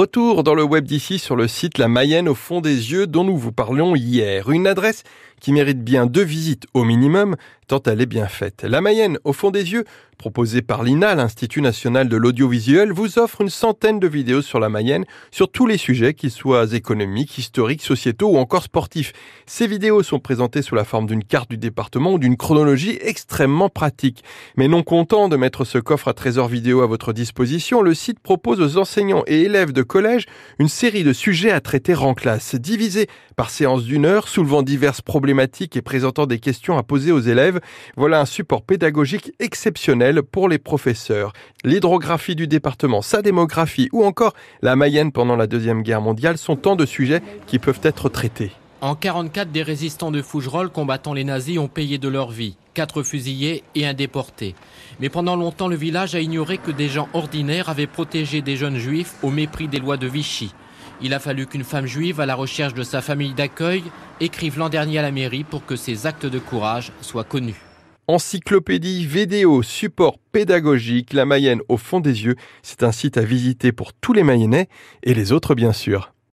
Retour dans le web d'ici sur le site La Mayenne au fond des yeux dont nous vous parlions hier. Une adresse qui mérite bien deux visites au minimum, tant elle est bien faite. La Mayenne au fond des yeux, proposée par l'INA, l'Institut national de l'audiovisuel, vous offre une centaine de vidéos sur la Mayenne, sur tous les sujets, qu'ils soient économiques, historiques, sociétaux ou encore sportifs. Ces vidéos sont présentées sous la forme d'une carte du département ou d'une chronologie extrêmement pratique. Mais non content de mettre ce coffre à trésor vidéo à votre disposition, le site propose aux enseignants et élèves de collège une série de sujets à traiter en classe, divisés par séance d'une heure, soulevant diverses problématiques et présentant des questions à poser aux élèves. Voilà un support pédagogique exceptionnel pour les professeurs. L'hydrographie du département, sa démographie ou encore la Mayenne pendant la Deuxième Guerre mondiale sont tant de sujets qui peuvent être traités. En 44, des résistants de Fougerolles combattant les nazis ont payé de leur vie, quatre fusillés et un déporté. Mais pendant longtemps, le village a ignoré que des gens ordinaires avaient protégé des jeunes juifs au mépris des lois de Vichy. Il a fallu qu'une femme juive à la recherche de sa famille d'accueil écrive l'an dernier à la mairie pour que ses actes de courage soient connus. Encyclopédie, vidéo, support pédagogique, la Mayenne au fond des yeux, c'est un site à visiter pour tous les Mayennais et les autres bien sûr.